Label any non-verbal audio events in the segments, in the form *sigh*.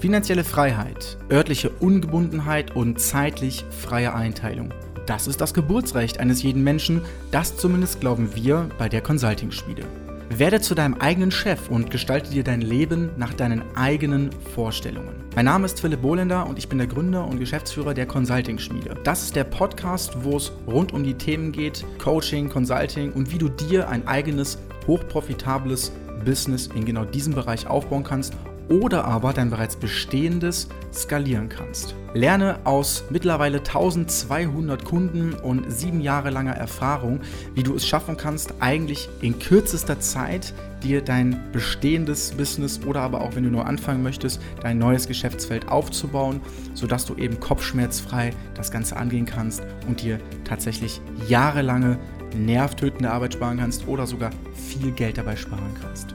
Finanzielle Freiheit, örtliche Ungebundenheit und zeitlich freie Einteilung. Das ist das Geburtsrecht eines jeden Menschen, das zumindest glauben wir bei der Consulting-Schmiede. Werde zu deinem eigenen Chef und gestalte dir dein Leben nach deinen eigenen Vorstellungen. Mein Name ist Philipp Bohlender und ich bin der Gründer und Geschäftsführer der Consulting Schmiede. Das ist der Podcast, wo es rund um die Themen geht, Coaching, Consulting und wie du dir ein eigenes, hochprofitables Business in genau diesem Bereich aufbauen kannst oder aber dein bereits bestehendes skalieren kannst. Lerne aus mittlerweile 1200 Kunden und sieben Jahre langer Erfahrung, wie du es schaffen kannst, eigentlich in kürzester Zeit dir dein bestehendes Business oder aber auch wenn du nur anfangen möchtest, dein neues Geschäftsfeld aufzubauen, sodass du eben kopfschmerzfrei das Ganze angehen kannst und dir tatsächlich jahrelange nervtötende Arbeit sparen kannst oder sogar viel Geld dabei sparen kannst.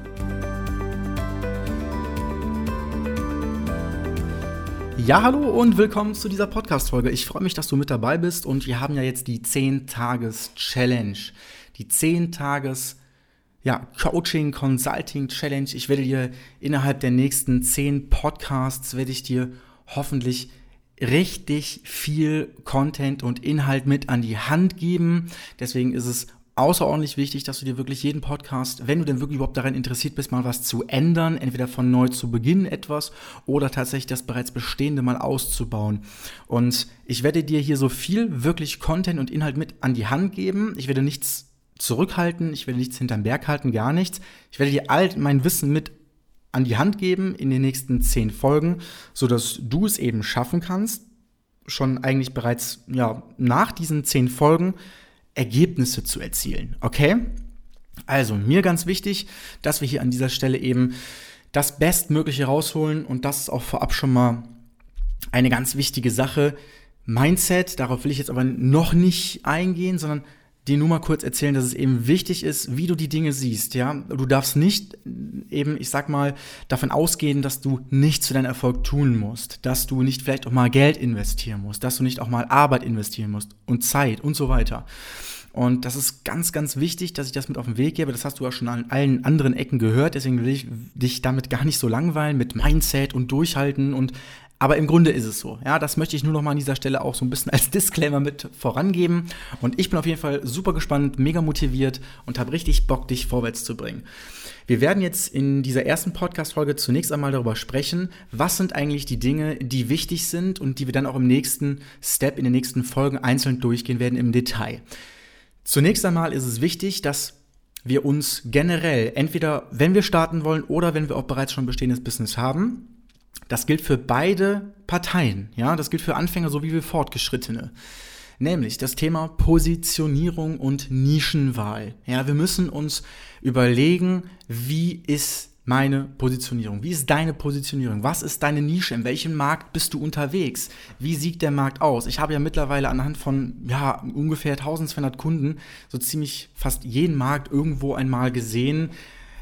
Ja, hallo und willkommen zu dieser Podcast-Folge. Ich freue mich, dass du mit dabei bist und wir haben ja jetzt die 10-Tages-Challenge. Die 10-Tages- ja, Coaching, Consulting Challenge. Ich werde dir innerhalb der nächsten 10 Podcasts, werde ich dir hoffentlich richtig viel Content und Inhalt mit an die Hand geben. Deswegen ist es außerordentlich wichtig, dass du dir wirklich jeden Podcast, wenn du denn wirklich überhaupt daran interessiert bist, mal was zu ändern, entweder von neu zu beginnen etwas oder tatsächlich das bereits bestehende mal auszubauen. Und ich werde dir hier so viel wirklich Content und Inhalt mit an die Hand geben. Ich werde nichts zurückhalten, ich werde nichts hinterm Berg halten, gar nichts. Ich werde dir all mein Wissen mit an die Hand geben in den nächsten zehn Folgen, sodass du es eben schaffen kannst, schon eigentlich bereits ja, nach diesen zehn Folgen Ergebnisse zu erzielen. Okay? Also, mir ganz wichtig, dass wir hier an dieser Stelle eben das Bestmögliche rausholen und das ist auch vorab schon mal eine ganz wichtige Sache. Mindset, darauf will ich jetzt aber noch nicht eingehen, sondern dir nur mal kurz erzählen, dass es eben wichtig ist, wie du die Dinge siehst, ja. Du darfst nicht eben, ich sag mal, davon ausgehen, dass du nichts für deinen Erfolg tun musst, dass du nicht vielleicht auch mal Geld investieren musst, dass du nicht auch mal Arbeit investieren musst und Zeit und so weiter. Und das ist ganz, ganz wichtig, dass ich das mit auf den Weg gebe. Das hast du ja schon an allen anderen Ecken gehört. Deswegen will ich dich damit gar nicht so langweilen mit Mindset und Durchhalten und aber im Grunde ist es so. Ja, das möchte ich nur noch mal an dieser Stelle auch so ein bisschen als *laughs* Disclaimer mit vorangeben. Und ich bin auf jeden Fall super gespannt, mega motiviert und habe richtig Bock, dich vorwärts zu bringen. Wir werden jetzt in dieser ersten Podcast-Folge zunächst einmal darüber sprechen, was sind eigentlich die Dinge, die wichtig sind und die wir dann auch im nächsten Step, in den nächsten Folgen einzeln durchgehen werden im Detail. Zunächst einmal ist es wichtig, dass wir uns generell, entweder wenn wir starten wollen oder wenn wir auch bereits schon bestehendes Business haben, das gilt für beide Parteien, ja, das gilt für Anfänger sowie für Fortgeschrittene. Nämlich das Thema Positionierung und Nischenwahl. Ja, wir müssen uns überlegen, wie ist meine Positionierung? Wie ist deine Positionierung? Was ist deine Nische? In welchem Markt bist du unterwegs? Wie sieht der Markt aus? Ich habe ja mittlerweile anhand von ja, ungefähr 1200 Kunden so ziemlich fast jeden Markt irgendwo einmal gesehen,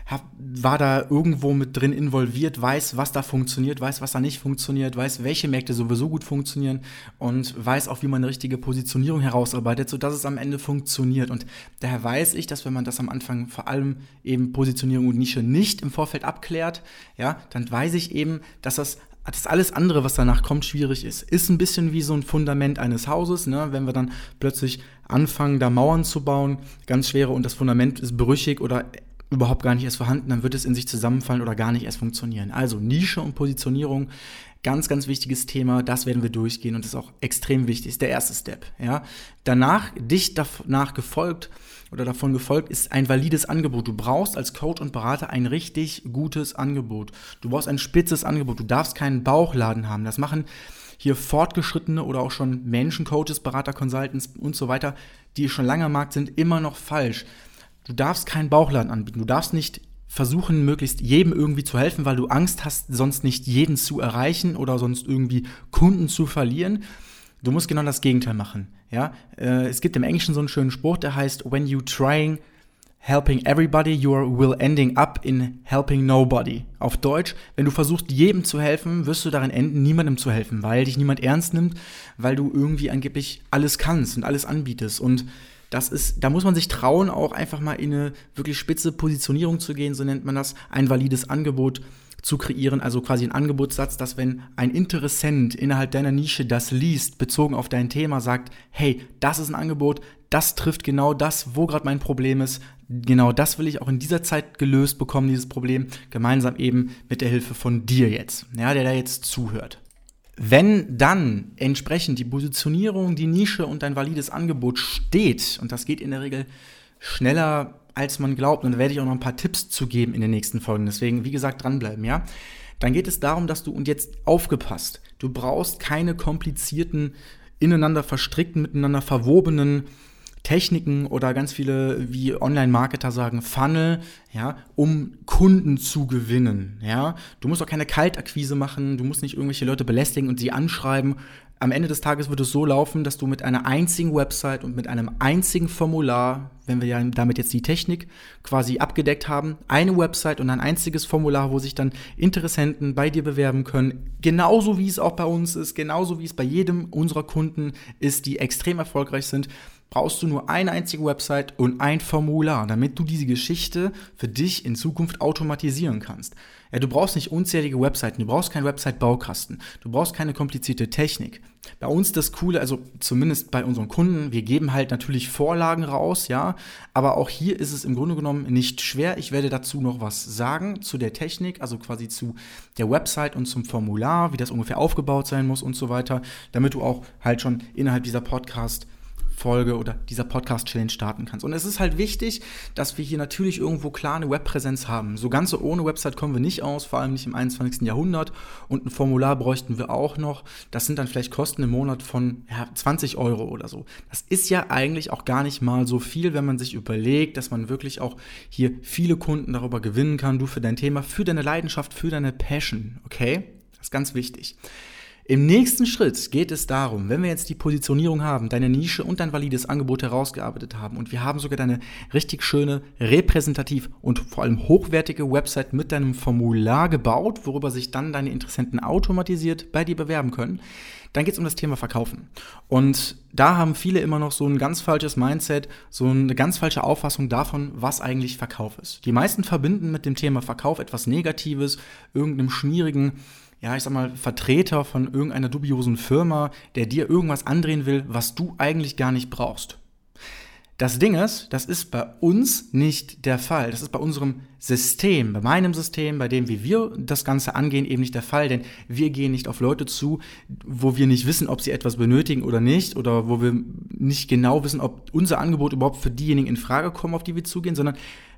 hab, war da irgendwo mit drin involviert, weiß, was da funktioniert, weiß, was da nicht funktioniert, weiß, welche Märkte sowieso gut funktionieren und weiß auch, wie man eine richtige Positionierung herausarbeitet, sodass es am Ende funktioniert. Und daher weiß ich, dass wenn man das am Anfang vor allem eben Positionierung und Nische nicht im Vorfeld abklärt, ja, dann weiß ich eben, dass das das alles andere, was danach kommt, schwierig ist. Ist ein bisschen wie so ein Fundament eines Hauses, ne? wenn wir dann plötzlich anfangen, da Mauern zu bauen, ganz schwere und das Fundament ist brüchig oder überhaupt gar nicht erst vorhanden, dann wird es in sich zusammenfallen oder gar nicht erst funktionieren. Also Nische und Positionierung, ganz, ganz wichtiges Thema, das werden wir durchgehen und das ist auch extrem wichtig, ist der erste Step. Ja? Danach, dicht danach gefolgt oder davon gefolgt, ist ein valides Angebot. Du brauchst als Coach und Berater ein richtig gutes Angebot. Du brauchst ein spitzes Angebot. Du darfst keinen Bauchladen haben. Das machen hier fortgeschrittene oder auch schon Menschen, Coaches, Berater, Consultants und so weiter, die schon lange am Markt sind, immer noch falsch du darfst keinen Bauchladen anbieten. Du darfst nicht versuchen, möglichst jedem irgendwie zu helfen, weil du Angst hast, sonst nicht jeden zu erreichen oder sonst irgendwie Kunden zu verlieren. Du musst genau das Gegenteil machen. Ja, äh, es gibt im Englischen so einen schönen Spruch, der heißt, when you trying helping everybody, you will ending up in helping nobody. Auf Deutsch, wenn du versuchst, jedem zu helfen, wirst du darin enden, niemandem zu helfen, weil dich niemand ernst nimmt, weil du irgendwie angeblich alles kannst und alles anbietest. Und das ist, da muss man sich trauen, auch einfach mal in eine wirklich spitze Positionierung zu gehen, so nennt man das, ein valides Angebot zu kreieren, also quasi ein Angebotssatz, dass wenn ein Interessent innerhalb deiner Nische das liest, bezogen auf dein Thema, sagt, hey, das ist ein Angebot, das trifft genau das, wo gerade mein Problem ist, genau das will ich auch in dieser Zeit gelöst bekommen, dieses Problem, gemeinsam eben mit der Hilfe von dir jetzt, ja, der da jetzt zuhört. Wenn dann entsprechend die Positionierung, die Nische und dein valides Angebot steht, und das geht in der Regel schneller, als man glaubt, und da werde ich auch noch ein paar Tipps zu geben in den nächsten Folgen, deswegen, wie gesagt, dranbleiben, ja, dann geht es darum, dass du, und jetzt aufgepasst, du brauchst keine komplizierten, ineinander verstrickten, miteinander verwobenen Techniken oder ganz viele, wie Online-Marketer sagen, Funnel, ja, um Kunden zu gewinnen, ja. Du musst auch keine Kaltakquise machen, du musst nicht irgendwelche Leute belästigen und sie anschreiben. Am Ende des Tages wird es so laufen, dass du mit einer einzigen Website und mit einem einzigen Formular, wenn wir ja damit jetzt die Technik quasi abgedeckt haben, eine Website und ein einziges Formular, wo sich dann Interessenten bei dir bewerben können, genauso wie es auch bei uns ist, genauso wie es bei jedem unserer Kunden ist, die extrem erfolgreich sind, brauchst du nur eine einzige Website und ein Formular, damit du diese Geschichte für dich in Zukunft automatisieren kannst. Ja, du brauchst nicht unzählige Webseiten, du brauchst keinen Website-Baukasten, du brauchst keine komplizierte Technik. Bei uns das Coole, also zumindest bei unseren Kunden, wir geben halt natürlich Vorlagen raus, ja, aber auch hier ist es im Grunde genommen nicht schwer. Ich werde dazu noch was sagen zu der Technik, also quasi zu der Website und zum Formular, wie das ungefähr aufgebaut sein muss und so weiter, damit du auch halt schon innerhalb dieser Podcast Folge oder dieser Podcast-Challenge starten kannst. Und es ist halt wichtig, dass wir hier natürlich irgendwo klar eine Webpräsenz haben. So ganz ohne Website kommen wir nicht aus, vor allem nicht im 21. Jahrhundert. Und ein Formular bräuchten wir auch noch. Das sind dann vielleicht Kosten im Monat von ja, 20 Euro oder so. Das ist ja eigentlich auch gar nicht mal so viel, wenn man sich überlegt, dass man wirklich auch hier viele Kunden darüber gewinnen kann. Du für dein Thema, für deine Leidenschaft, für deine Passion. Okay? Das ist ganz wichtig. Im nächsten Schritt geht es darum, wenn wir jetzt die Positionierung haben, deine Nische und dein valides Angebot herausgearbeitet haben und wir haben sogar deine richtig schöne, repräsentativ und vor allem hochwertige Website mit deinem Formular gebaut, worüber sich dann deine Interessenten automatisiert bei dir bewerben können, dann geht es um das Thema Verkaufen. Und da haben viele immer noch so ein ganz falsches Mindset, so eine ganz falsche Auffassung davon, was eigentlich Verkauf ist. Die meisten verbinden mit dem Thema Verkauf etwas Negatives, irgendeinem schmierigen, ja, ich sag mal, Vertreter von irgendeiner dubiosen Firma, der dir irgendwas andrehen will, was du eigentlich gar nicht brauchst. Das Ding ist, das ist bei uns nicht der Fall. Das ist bei unserem System, bei meinem System, bei dem, wie wir das Ganze angehen, eben nicht der Fall. Denn wir gehen nicht auf Leute zu, wo wir nicht wissen, ob sie etwas benötigen oder nicht, oder wo wir nicht genau wissen, ob unser Angebot überhaupt für diejenigen in Frage kommen, auf die wir zugehen, sondern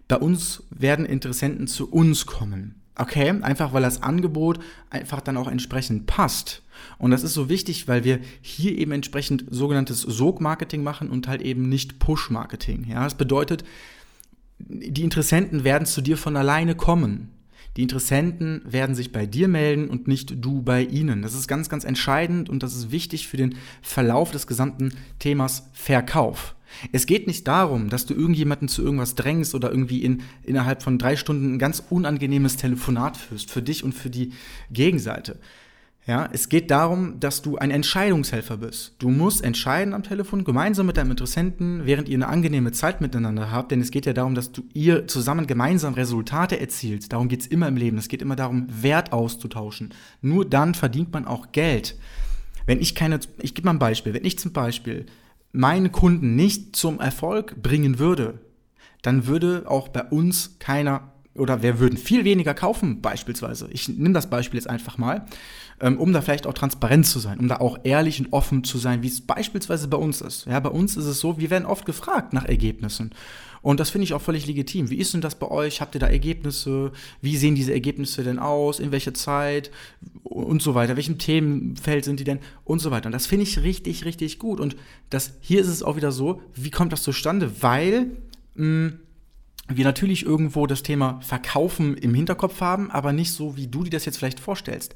bei uns werden Interessenten zu uns kommen. Okay, einfach weil das Angebot einfach dann auch entsprechend passt. Und das ist so wichtig, weil wir hier eben entsprechend sogenanntes Sog-Marketing machen und halt eben nicht Push-Marketing. Ja, das bedeutet, die Interessenten werden zu dir von alleine kommen. Die Interessenten werden sich bei dir melden und nicht du bei ihnen. Das ist ganz, ganz entscheidend und das ist wichtig für den Verlauf des gesamten Themas Verkauf. Es geht nicht darum, dass du irgendjemanden zu irgendwas drängst oder irgendwie in, innerhalb von drei Stunden ein ganz unangenehmes Telefonat führst, für dich und für die Gegenseite. Ja, es geht darum, dass du ein Entscheidungshelfer bist. Du musst entscheiden am Telefon, gemeinsam mit deinem Interessenten, während ihr eine angenehme Zeit miteinander habt, denn es geht ja darum, dass du ihr zusammen gemeinsam Resultate erzielt. Darum geht's immer im Leben. Es geht immer darum, Wert auszutauschen. Nur dann verdient man auch Geld. Wenn ich keine, ich gebe mal ein Beispiel, wenn ich zum Beispiel meinen Kunden nicht zum Erfolg bringen würde, dann würde auch bei uns keiner oder wir würden viel weniger kaufen, beispielsweise. Ich nehme das Beispiel jetzt einfach mal, ähm, um da vielleicht auch transparent zu sein, um da auch ehrlich und offen zu sein, wie es beispielsweise bei uns ist. Ja, bei uns ist es so, wir werden oft gefragt nach Ergebnissen. Und das finde ich auch völlig legitim. Wie ist denn das bei euch? Habt ihr da Ergebnisse? Wie sehen diese Ergebnisse denn aus? In welcher Zeit? Und so weiter. Welchem Themenfeld sind die denn? Und so weiter. Und das finde ich richtig, richtig gut. Und das, hier ist es auch wieder so, wie kommt das zustande? Weil, mh, hm, wir natürlich irgendwo das Thema Verkaufen im Hinterkopf haben, aber nicht so, wie du dir das jetzt vielleicht vorstellst.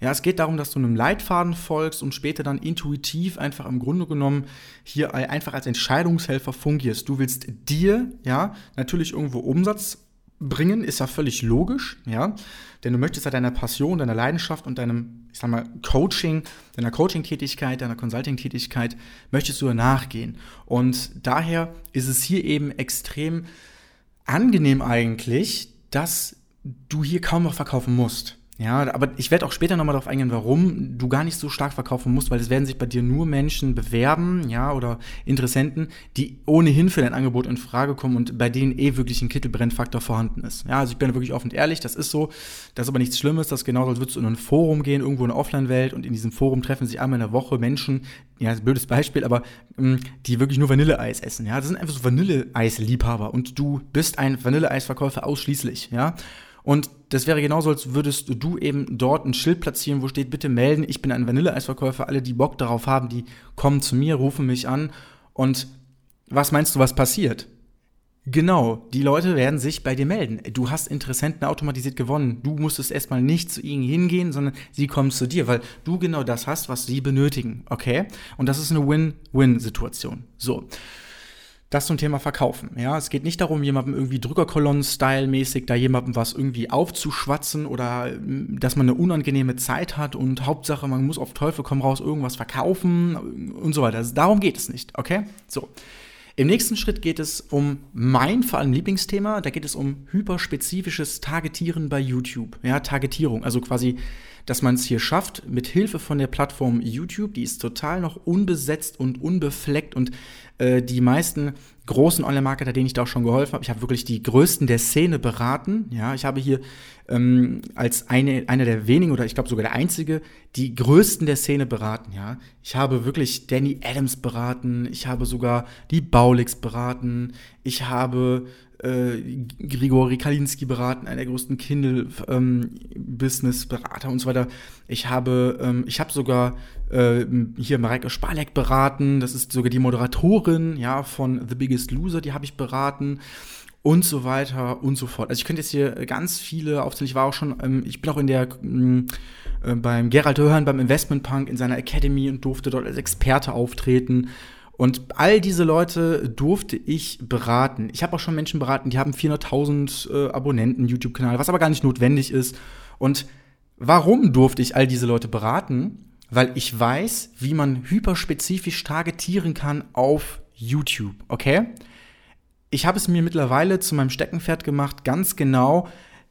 Ja, es geht darum, dass du einem Leitfaden folgst und später dann intuitiv einfach im Grunde genommen hier einfach als Entscheidungshelfer fungierst. Du willst dir, ja, natürlich irgendwo Umsatz bringen, ist ja völlig logisch, ja, denn du möchtest ja deiner Passion, deiner Leidenschaft und deinem, ich sag mal, Coaching, deiner Coaching-Tätigkeit, deiner Consulting-Tätigkeit, möchtest du ja nachgehen. Und daher ist es hier eben extrem angenehm eigentlich, dass du hier kaum noch verkaufen musst. Ja, aber ich werde auch später nochmal darauf eingehen, warum du gar nicht so stark verkaufen musst, weil es werden sich bei dir nur Menschen bewerben, ja, oder Interessenten, die ohnehin für dein Angebot in Frage kommen und bei denen eh wirklich ein Kittelbrennfaktor vorhanden ist. Ja, also ich bin da wirklich offen und ehrlich, das ist so. Das ist aber nichts Schlimmes, das ist genauso, als würdest du in ein Forum gehen, irgendwo in der Offline-Welt und in diesem Forum treffen sich einmal in der Woche Menschen, ja, ein blödes Beispiel, aber mh, mm, die wirklich nur Vanilleeis essen, ja. Das sind einfach so Vanilleeis-Liebhaber und du bist ein Vanilleeisverkäufer ausschließlich, ja. Und das wäre genauso, als würdest du eben dort ein Schild platzieren, wo steht, bitte melden, ich bin ein Vanilleeisverkäufer, alle, die Bock darauf haben, die kommen zu mir, rufen mich an. Und was meinst du, was passiert? Genau, die Leute werden sich bei dir melden. Du hast Interessenten automatisiert gewonnen. Du musstest erstmal nicht zu ihnen hingehen, sondern sie kommen zu dir, weil du genau das hast, was sie benötigen. Okay? Und das ist eine Win-Win-Situation. So das zum Thema Verkaufen. Ja, es geht nicht darum, jemandem irgendwie Drückerkolonnen-Style-mäßig da jemandem was irgendwie aufzuschwatzen oder mm, dass man eine unangenehme Zeit hat und Hauptsache, man muss auf Teufel komm raus irgendwas verkaufen und so weiter. Also darum geht es nicht, okay? So. Im nächsten Schritt geht es um mein vor allem Lieblingsthema. Da geht es um hyperspezifisches Targetieren bei YouTube. Ja, Targetierung, also quasi dass man es hier schafft, mit Hilfe von der Plattform YouTube, die ist total noch unbesetzt und unbefleckt und äh, die meisten großen Online-Marketer, denen ich da auch schon geholfen habe, ich habe wirklich die größten der Szene beraten. Ja, ich habe hier ähm, als eine, einer der wenigen oder ich glaube sogar der einzige die größten der Szene beraten. Ja, ich habe wirklich Danny Adams beraten, ich habe sogar die Baulix beraten, ich habe äh, Grigori Kalinski beraten, einer der größten Kindle-Business-Berater ähm, und so weiter. Ich habe, ähm, ich habe sogar äh, hier Mareike Spalek beraten, das ist sogar die Moderatorin, ja, von The Biggest Loser, die habe ich beraten und so weiter und so fort. Also ich könnte jetzt hier ganz viele aufzählen. Ich war auch schon, ähm, ich bin auch in der äh, beim Gerald Hörhan beim Investment Punk in seiner Academy und durfte dort als Experte auftreten. Und all diese Leute durfte ich beraten. Ich habe auch schon Menschen beraten, die haben 400.000 äh, Abonnenten, YouTube-Kanal, was aber gar nicht notwendig ist. Und warum durfte ich all diese Leute beraten? Weil ich weiß, wie man hyperspezifisch targetieren kann auf YouTube, okay? Ich habe es mir mittlerweile zu meinem Steckenpferd gemacht, ganz genau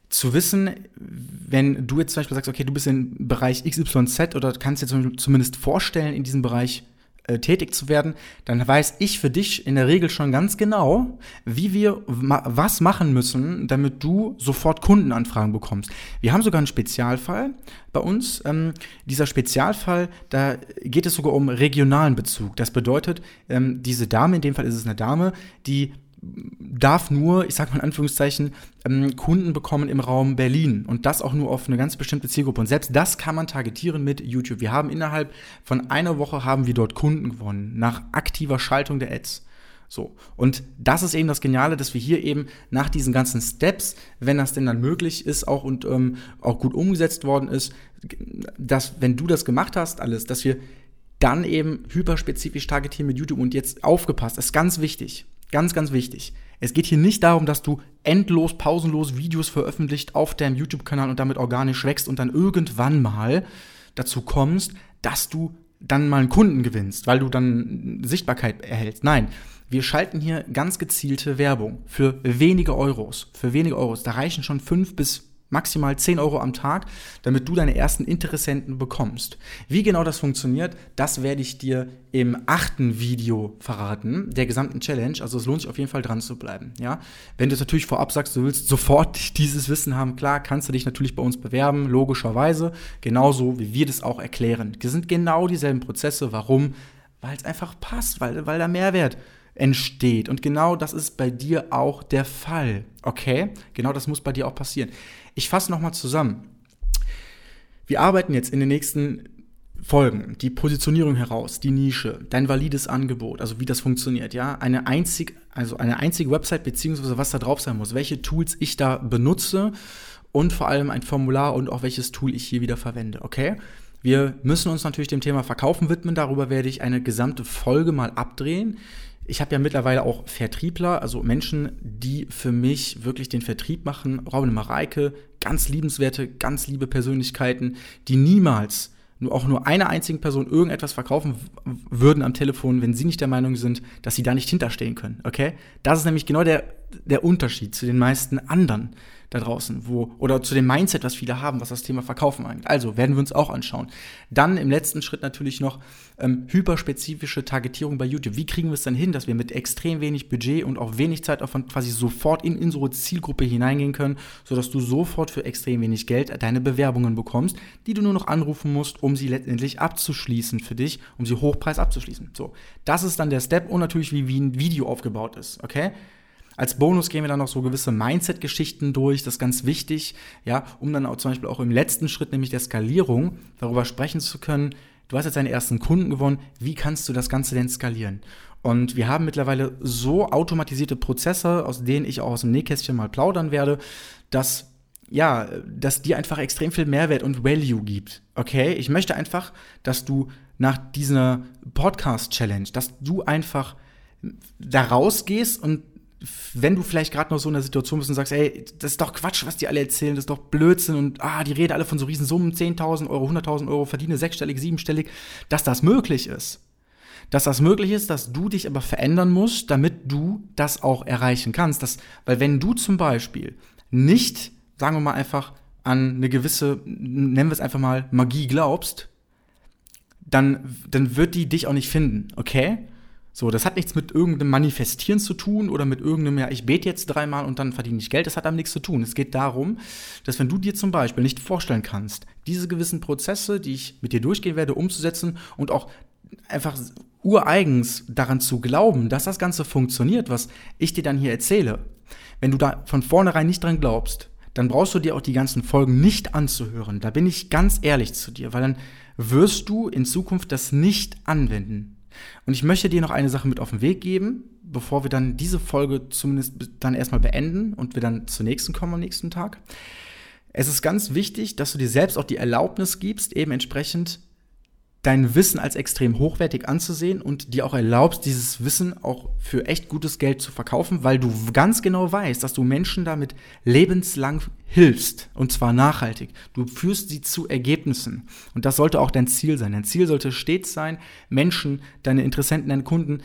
zu wissen, wenn du jetzt zum Beispiel sagst, okay, du bist im Bereich XYZ oder kannst dir zumindest vorstellen, in diesem Bereich äh, tätig zu werden, dann weiß ich für dich in der Regel schon ganz genau, wie wir ma was machen müssen, damit du sofort Kundenanfragen bekommst. Wir haben sogar einen Spezialfall bei uns. Ähm, dieser Spezialfall, da geht es sogar um regionalen Bezug. Das bedeutet, ähm, diese Dame, in dem Fall ist es eine Dame, die darf nur, ich sag mal in Anführungszeichen, ähm, Kunden bekommen im Raum Berlin und das auch nur auf eine ganz bestimmte Zielgruppe. Und selbst das kann man targetieren mit YouTube. Wir haben innerhalb von einer Woche haben wir dort Kunden gewonnen, nach aktiver Schaltung der Ads. So. Und das ist eben das Geniale, dass wir hier eben nach diesen ganzen Steps, wenn das denn dann möglich ist, auch und ähm, auch gut umgesetzt worden ist, dass, wenn du das gemacht hast, alles, dass wir dann eben hyperspezifisch targetieren mit YouTube und jetzt aufgepasst, das ist ganz wichtig. Ganz, ganz wichtig. Es geht hier nicht darum, dass du endlos, pausenlos Videos veröffentlicht auf deinem YouTube-Kanal und damit organisch wächst und dann irgendwann mal dazu kommst, dass du dann mal einen Kunden gewinnst, weil du dann Sichtbarkeit erhältst. Nein, wir schalten hier ganz gezielte Werbung für wenige Euros. Für wenige Euros. Da reichen schon fünf bis maximal 10 Euro am Tag, damit du deine ersten Interessenten bekommst. Wie genau das funktioniert, das werde ich dir im achten Video verraten, der gesamten Challenge. Also es lohnt sich auf jeden Fall dran zu bleiben. Ja? Wenn du es natürlich vorab sagst, du willst sofort *laughs* dieses Wissen haben, klar, kannst du dich natürlich bei uns bewerben, logischerweise, genauso wie wir das auch erklären. Das sind genau dieselben Prozesse. Warum? Weil es einfach passt, weil, weil da Mehrwert entsteht. Und genau das ist bei dir auch der Fall. Okay? Genau das muss bei dir auch passieren. Ich fasse nochmal zusammen. Wir arbeiten jetzt in den nächsten Folgen die Positionierung heraus, die Nische, dein valides Angebot, also wie das funktioniert, ja, eine einzig, also eine einzige Website beziehungsweise was da drauf sein muss, welche Tools ich da benutze und vor allem ein Formular und auch welches Tool ich hier wieder verwende, okay? Wir müssen uns natürlich dem Thema Verkaufen widmen, darüber werde ich eine gesamte Folge mal abdrehen ich habe ja mittlerweile auch Vertriebler, also Menschen, die für mich wirklich den Vertrieb machen. Robin Mareike, ganz liebenswerte, ganz liebe Persönlichkeiten, die niemals nur auch nur einer einzigen Person irgendetwas verkaufen würden am Telefon, wenn sie nicht der Meinung sind, dass sie da nicht hinterstehen können. Okay? Das ist nämlich genau der der Unterschied zu den meisten anderen da draußen, wo, oder zu dem Mindset, was viele haben, was das Thema Verkaufen angeht. Also werden wir uns auch anschauen. Dann im letzten Schritt natürlich noch ähm, hyperspezifische Targetierung bei YouTube. Wie kriegen wir es dann hin, dass wir mit extrem wenig Budget und auch wenig Zeitaufwand quasi sofort in, eine Zielgruppe hineingehen können, sodass du sofort für extrem wenig Geld deine Bewerbungen bekommst, die du nur noch anrufen musst, um sie letztendlich abzuschließen für dich, um sie hochpreis abzuschließen. So, das ist dann der Step und natürlich, wie, wie ein Video aufgebaut ist, okay? Als Bonus gehen wir dann noch so gewisse Mindset-Geschichten durch, das ist ganz wichtig, ja, um dann auch zum Beispiel auch im letzten Schritt, nämlich der Skalierung, darüber sprechen zu können. Du hast jetzt deine ersten Kunden gewonnen, wie kannst du das Ganze denn skalieren? Und wir haben mittlerweile so automatisierte Prozesse, aus denen ich auch aus dem Nähkästchen mal plaudern werde, dass ja, dass dir einfach extrem viel Mehrwert und Value gibt. Okay? Ich möchte einfach, dass du nach dieser Podcast-Challenge, dass du einfach da rausgehst und wenn du vielleicht gerade noch so in der Situation bist und sagst, ey, das ist doch Quatsch, was die alle erzählen, das ist doch Blödsinn und ah, die reden alle von so riesen Summen, 10.000 Euro, 100.000 Euro, verdiene sechsstellig, siebenstellig, dass das möglich ist. Dass das möglich ist, dass du dich aber verändern musst, damit du das auch erreichen kannst. Das, weil wenn du zum Beispiel nicht, sagen wir mal einfach, an eine gewisse, nennen wir es einfach mal, Magie glaubst, dann, dann wird die dich auch nicht finden, okay? So, das hat nichts mit irgendeinem Manifestieren zu tun oder mit irgendeinem, ja, ich bete jetzt dreimal und dann verdiene ich Geld. Das hat damit nichts zu tun. Es geht darum, dass wenn du dir zum Beispiel nicht vorstellen kannst, diese gewissen Prozesse, die ich mit dir durchgehen werde, umzusetzen und auch einfach ureigens daran zu glauben, dass das Ganze funktioniert, was ich dir dann hier erzähle, wenn du da von vornherein nicht dran glaubst, dann brauchst du dir auch die ganzen Folgen nicht anzuhören. Da bin ich ganz ehrlich zu dir, weil dann wirst du in Zukunft das nicht anwenden. Und ich möchte dir noch eine Sache mit auf den Weg geben, bevor wir dann diese Folge zumindest dann erstmal beenden und wir dann zur nächsten kommen am nächsten Tag. Es ist ganz wichtig, dass du dir selbst auch die Erlaubnis gibst, eben entsprechend dein Wissen als extrem hochwertig anzusehen und dir auch erlaubst, dieses Wissen auch für echt gutes Geld zu verkaufen, weil du ganz genau weißt, dass du Menschen damit lebenslang hilfst und zwar nachhaltig. Du führst sie zu Ergebnissen und das sollte auch dein Ziel sein. Dein Ziel sollte stets sein, Menschen, deine Interessenten, deine Kunden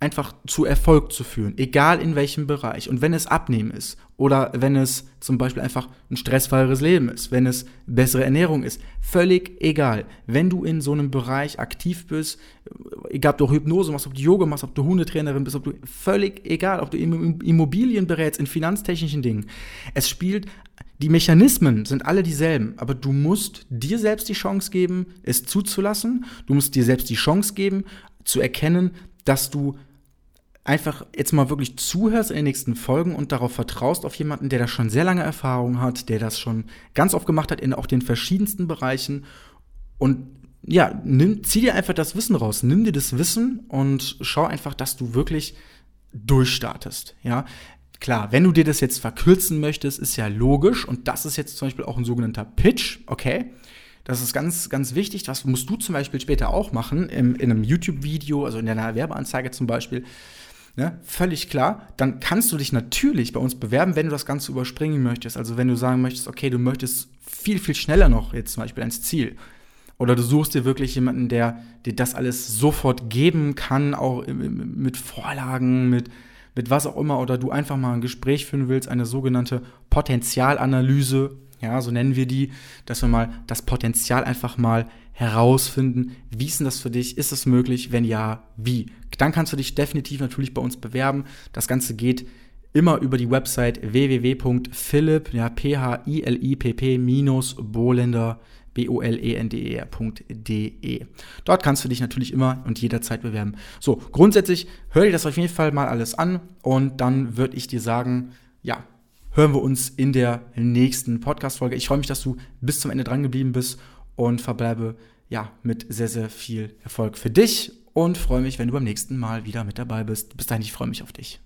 einfach zu Erfolg zu führen, egal in welchem Bereich. Und wenn es Abnehmen ist oder wenn es zum Beispiel einfach ein stressfreieres Leben ist, wenn es bessere Ernährung ist, völlig egal. Wenn du in so einem Bereich aktiv bist, egal ob du Hypnose machst, ob du Yoga machst, ob du Hundetrainerin bist, ob du völlig egal, ob du Immobilien berätst, in finanztechnischen Dingen. Es spielt die Mechanismen sind alle dieselben, aber du musst dir selbst die Chance geben, es zuzulassen. Du musst dir selbst die Chance geben, zu erkennen, dass du einfach jetzt mal wirklich zuhörst in den nächsten Folgen und darauf vertraust auf jemanden, der da schon sehr lange Erfahrung hat, der das schon ganz oft gemacht hat in auch den verschiedensten Bereichen und ja, nimm, zieh dir einfach das Wissen raus, nimm dir das Wissen und schau einfach, dass du wirklich durchstartest, ja. Klar, wenn du dir das jetzt verkürzen möchtest, ist ja logisch und das ist jetzt zum Beispiel auch ein sogenannter Pitch, okay? Das ist ganz, ganz wichtig. Das musst du zum Beispiel später auch machen, im, in einem YouTube-Video, also in deiner Werbeanzeige zum Beispiel. Ne? Völlig klar. Dann kannst du dich natürlich bei uns bewerben, wenn du das Ganze überspringen möchtest. Also wenn du sagen möchtest, okay, du möchtest viel, viel schneller noch jetzt zum Beispiel ans Ziel. Oder du suchst dir wirklich jemanden, der dir das alles sofort geben kann, auch mit Vorlagen, mit, mit was auch immer. Oder du einfach mal ein Gespräch führen willst, eine sogenannte Potenzialanalyse ja, so nennen wir die, dass wir mal das Potenzial einfach mal herausfinden. Wie ist denn das für dich? Ist es möglich? Wenn ja, wie? Dann kannst du dich definitiv natürlich bei uns bewerben. Das Ganze geht immer über die Website www.philipp, ja, p h i l i p p bolender b o l e e. Dort kannst du dich natürlich immer und jederzeit bewerben. So, grundsätzlich hör dir das auf jeden Fall mal alles an und dann würde ich dir sagen, ja, hören wir uns in der nächsten Podcast-Folge. Ich freue mich, dass du bis zum Ende dran geblieben bist und verbleibe ja mit sehr, sehr viel Erfolg für dich und freue mich, wenn du beim nächsten Mal wieder mit dabei bist. Bis dahin, ich freue mich auf dich.